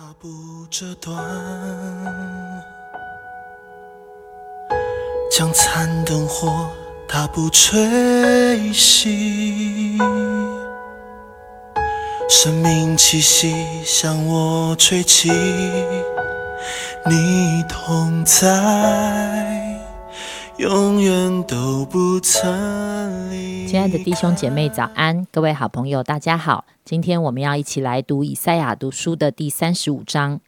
它不折断，将残灯火，它不吹熄，生命气息向我吹起，你同在，永远都不曾离。亲爱的弟兄姐妹，早安！各位好朋友，大家好。今天我们要一起来读以赛亚读书的第三十五章。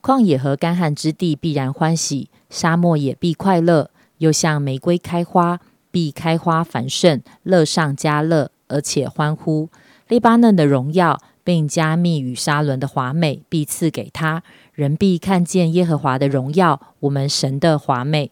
旷野和干旱之地必然欢喜，沙漠也必快乐，又像玫瑰开花，必开花繁盛，乐上加乐，而且欢呼。黎巴嫩的荣耀，并加密与沙伦的华美，必赐给他。人必看见耶和华的荣耀，我们神的华美。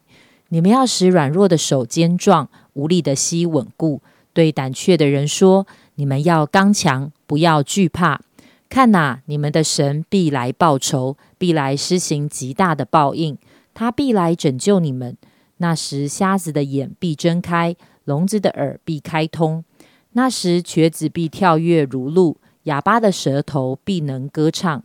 你们要使软弱的手坚壮，无力的膝稳固。对胆怯的人说：“你们要刚强，不要惧怕。看哪，你们的神必来报仇，必来施行极大的报应。他必来拯救你们。那时，瞎子的眼必睁开，聋子的耳必开通。那时，瘸子必跳跃如鹿，哑巴的舌头必能歌唱。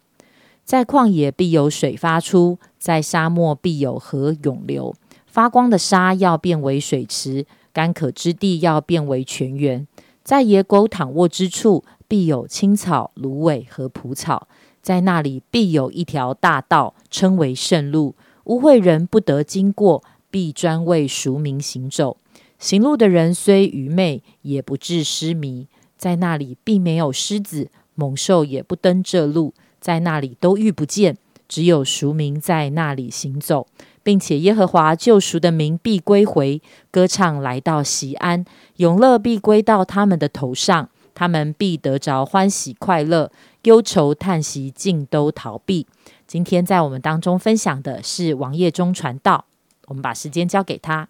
在旷野必有水发出，在沙漠必有河涌流。发光的沙要变为水池。”干渴之地要变为泉源，在野狗躺卧之处，必有青草、芦苇和蒲草。在那里必有一条大道，称为圣路，污秽人不得经过，必专为赎民行走。行路的人虽愚昧，也不致失迷。在那里并没有狮子、猛兽，也不登这路，在那里都遇不见。只有赎民在那里行走。并且耶和华救赎的名必归回，歌唱来到西安，永乐必归到他们的头上，他们必得着欢喜快乐，忧愁叹息尽都逃避。今天在我们当中分享的是王业中传道，我们把时间交给他。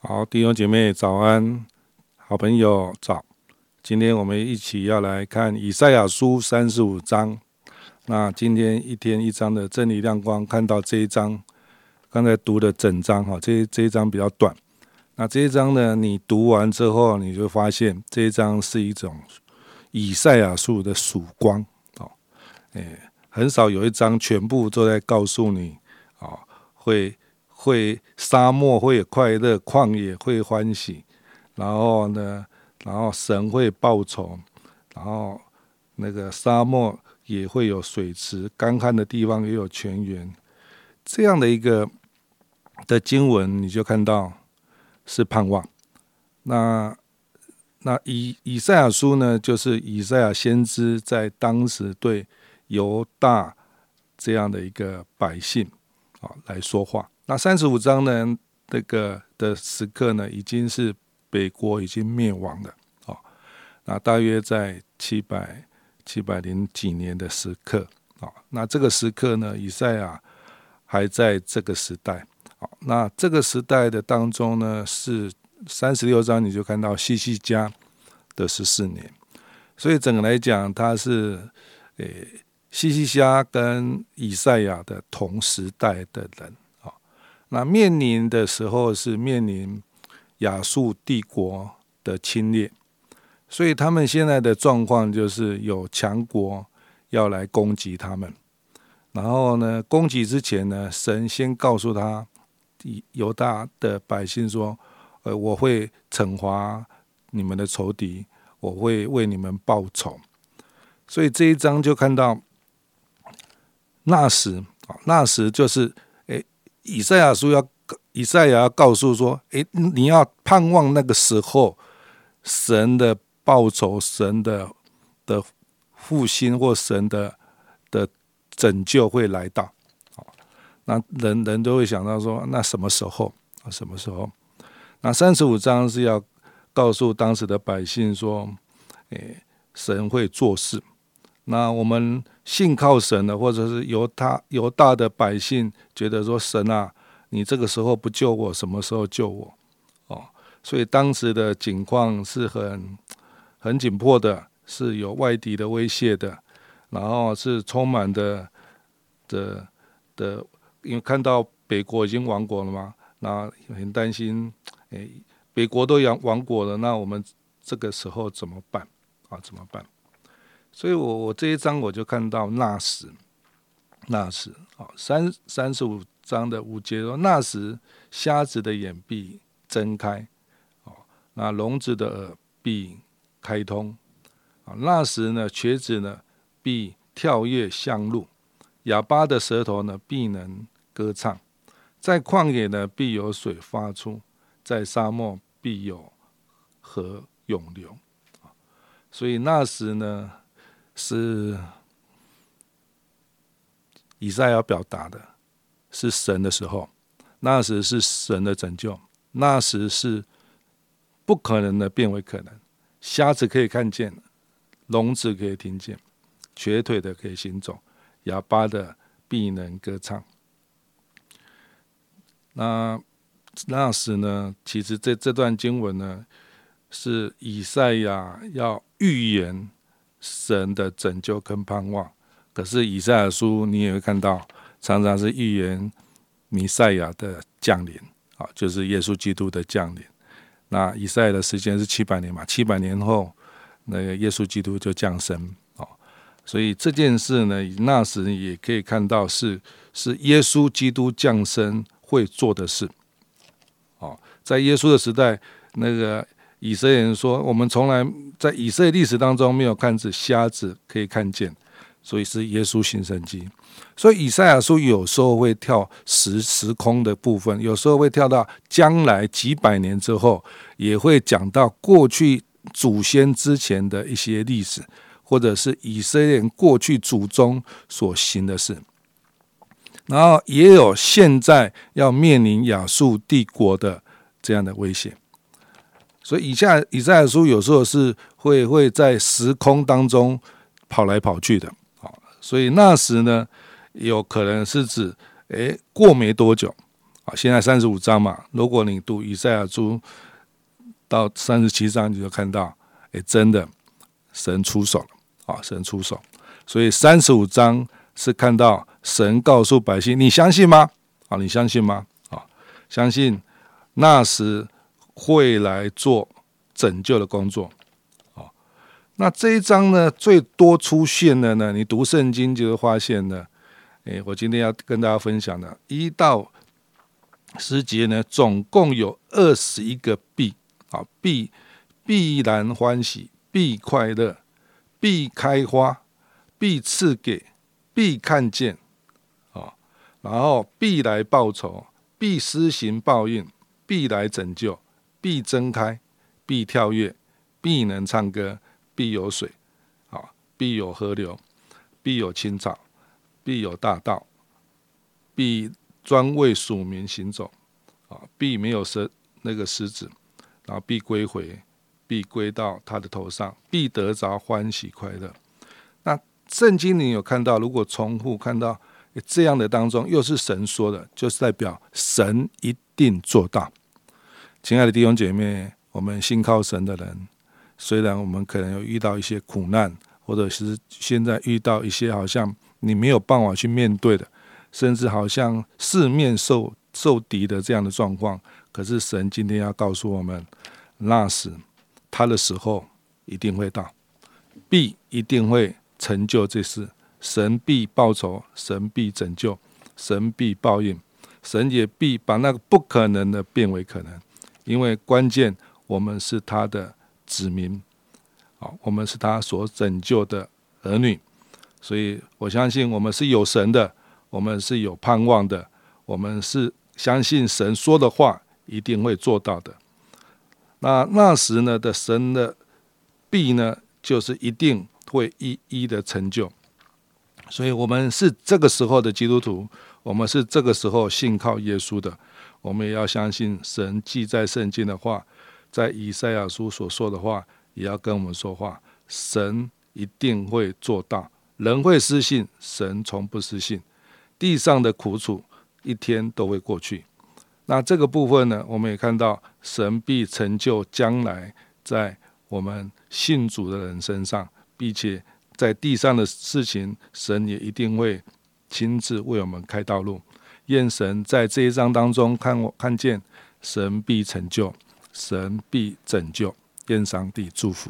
好，弟兄姐妹早安，好朋友早。今天我们一起要来看以赛亚书三十五章。那今天一天一章的真理亮光，看到这一章。刚才读的整章哈，这这一章比较短。那这一章呢，你读完之后，你就发现这一章是一种以赛亚书的曙光哦。诶，很少有一章全部都在告诉你啊，会会沙漠会快乐，旷野会欢喜，然后呢，然后神会报仇，然后那个沙漠也会有水池，干旱的地方也有泉源，这样的一个。的经文，你就看到是盼望。那那以以赛亚书呢，就是以赛亚先知在当时对犹大这样的一个百姓啊来说话。那三十五章呢，这个的时刻呢，已经是北国已经灭亡了啊。那大约在七百七百零几年的时刻啊。那这个时刻呢，以赛亚还在这个时代。那这个时代的当中呢，是三十六章，你就看到西西家的十四年，所以整个来讲，他是诶西西家跟以赛亚的同时代的人啊。那面临的时候是面临亚述帝国的侵略，所以他们现在的状况就是有强国要来攻击他们，然后呢，攻击之前呢，神先告诉他。犹大的百姓说：“呃，我会惩罚你们的仇敌，我会为你们报仇。”所以这一章就看到那时啊，那时就是诶，以赛亚书要以赛亚要告诉说：“诶，你要盼望那个时候神的报仇、神的的复兴或神的的拯救会来到。”那人人都会想到说，那什么时候啊？什么时候？那三十五章是要告诉当时的百姓说，诶，神会做事。那我们信靠神的，或者是由他由大的百姓觉得说，神啊，你这个时候不救我，什么时候救我？哦，所以当时的境况是很很紧迫的，是有外敌的威胁的，然后是充满的的的。因为看到北国已经亡国了嘛，那很担心，诶，北国都亡亡国了，那我们这个时候怎么办啊？怎么办？所以我我这一章我就看到那时那时，啊，三三十五章的五节说，那时瞎子的眼必睁开，哦，那聋子的耳必开通，啊，那时呢，瘸子呢必跳跃向路，哑巴的舌头呢必能歌唱，在旷野呢必有水发出，在沙漠必有河涌流，所以那时呢是。以赛要表达的是神的时候，那时是神的拯救，那时是不可能的变为可能。瞎子可以看见，聋子可以听见，瘸腿的可以行走，哑巴的必能歌唱。那那时呢？其实这这段经文呢，是以赛亚要预言神的拯救跟盼望。可是以赛亚书你也会看到，常常是预言弥赛亚的降临，啊，就是耶稣基督的降临。那以赛亚的时间是七百年嘛？七百年后，那个耶稣基督就降生，哦，所以这件事呢，那时也可以看到是是耶稣基督降生会做的事，哦，在耶稣的时代，那个以色列人说，我们从来在以色列历史当中没有看见瞎子可以看见。所以是耶稣新生机，所以以赛亚书有时候会跳时时空的部分，有时候会跳到将来几百年之后，也会讲到过去祖先之前的一些历史，或者是以色列人过去祖宗所行的事，然后也有现在要面临亚述帝国的这样的危险。所以以下以赛亚书有时候是会会在时空当中跑来跑去的。所以那时呢，有可能是指，诶，过没多久，啊，现在三十五章嘛，如果你读以赛亚书到三十七章，你就看到，诶，真的神出手了，啊，神出手。所以三十五章是看到神告诉百姓，你相信吗？啊，你相信吗？啊，相信那时会来做拯救的工作。啊那这一章呢，最多出现的呢，你读圣经就会发现呢，诶，我今天要跟大家分享的，一到十节呢，总共有二十一个必啊，必必然欢喜，必快乐，必开花，必赐给，必看见，然后必来报仇，必施行报应，必来拯救，必睁开，必跳跃，必能唱歌。必有水，啊，必有河流，必有青草，必有大道，必专为属民行走，啊，必没有狮那个狮子，然后必归回，必归到他的头上，必得着欢喜快乐。那圣经里有看到，如果重复看到这样的当中，又是神说的，就是代表神一定做到。亲爱的弟兄姐妹，我们信靠神的人。虽然我们可能有遇到一些苦难，或者是现在遇到一些好像你没有办法去面对的，甚至好像四面受受敌的这样的状况，可是神今天要告诉我们，那时他的时候一定会到，必一定会成就这事，神必报仇，神必拯救，神必报应，神也必把那个不可能的变为可能，因为关键我们是他的。子民，好，我们是他所拯救的儿女，所以我相信我们是有神的，我们是有盼望的，我们是相信神说的话一定会做到的。那那时呢的神的必呢，就是一定会一一的成就。所以，我们是这个时候的基督徒，我们是这个时候信靠耶稣的，我们也要相信神记在圣经的话。在以赛亚书所说的话，也要跟我们说话。神一定会做到，人会失信，神从不失信。地上的苦楚一天都会过去。那这个部分呢，我们也看到神必成就将来在我们信主的人身上，并且在地上的事情，神也一定会亲自为我们开道路。愿神在这一章当中看我看见神必成就。神必拯救，愿上帝祝福。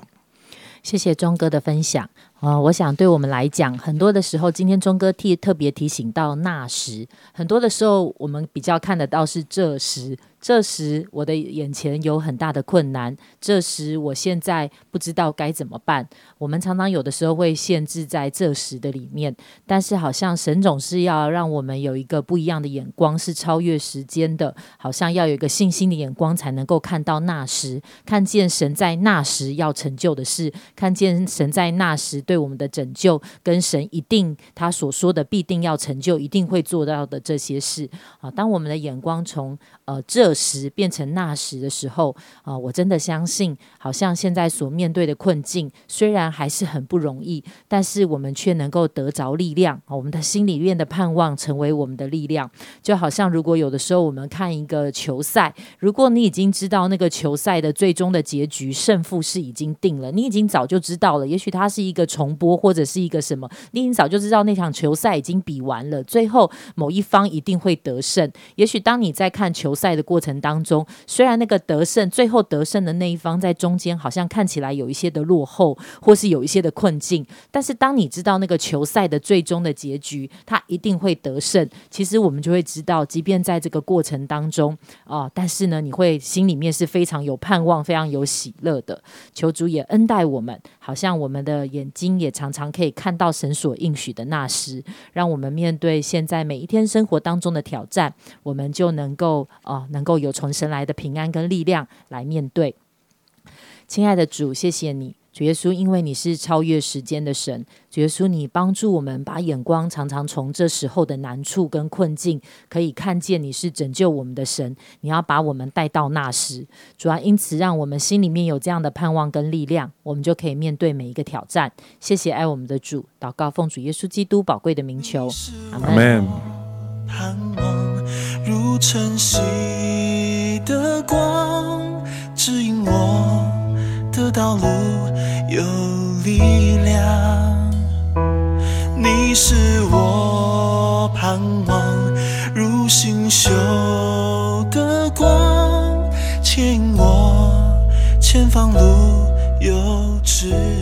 谢谢钟哥的分享。啊，我想对我们来讲，很多的时候，今天钟哥替特别提醒到那时，很多的时候，我们比较看得到是这时。这时我的眼前有很大的困难，这时我现在不知道该怎么办。我们常常有的时候会限制在这时的里面，但是好像神总是要让我们有一个不一样的眼光，是超越时间的，好像要有一个信心的眼光，才能够看到那时，看见神在那时要成就的事，看见神在那时对对我们的拯救，跟神一定他所说的必定要成就，一定会做到的这些事啊。当我们的眼光从呃这时变成那时的时候啊，我真的相信，好像现在所面对的困境虽然还是很不容易，但是我们却能够得着力量啊。我们的心里面的盼望成为我们的力量，就好像如果有的时候我们看一个球赛，如果你已经知道那个球赛的最终的结局胜负是已经定了，你已经早就知道了。也许它是一个重重播或者是一个什么，你已经早就知道那场球赛已经比完了，最后某一方一定会得胜。也许当你在看球赛的过程当中，虽然那个得胜最后得胜的那一方在中间好像看起来有一些的落后，或是有一些的困境，但是当你知道那个球赛的最终的结局，他一定会得胜。其实我们就会知道，即便在这个过程当中啊，但是呢，你会心里面是非常有盼望、非常有喜乐的。求主也恩待我们，好像我们的眼睛也常常可以看到神所应许的那时，让我们面对现在每一天生活当中的挑战，我们就能够啊，能够有从神来的平安跟力量来面对。亲爱的主，谢谢你，主耶稣，因为你是超越时间的神，主耶稣，你帮助我们把眼光常常从这时候的难处跟困境，可以看见你是拯救我们的神，你要把我们带到那时，主要因此让我们心里面有这样的盼望跟力量，我们就可以面对每一个挑战。谢谢爱我们的主，祷告奉主耶稣基督宝贵的名求，阿门。盼望如晨曦的光，指引我的道路有力量。你是我盼望如星宿的光，牵引我前方路有指引。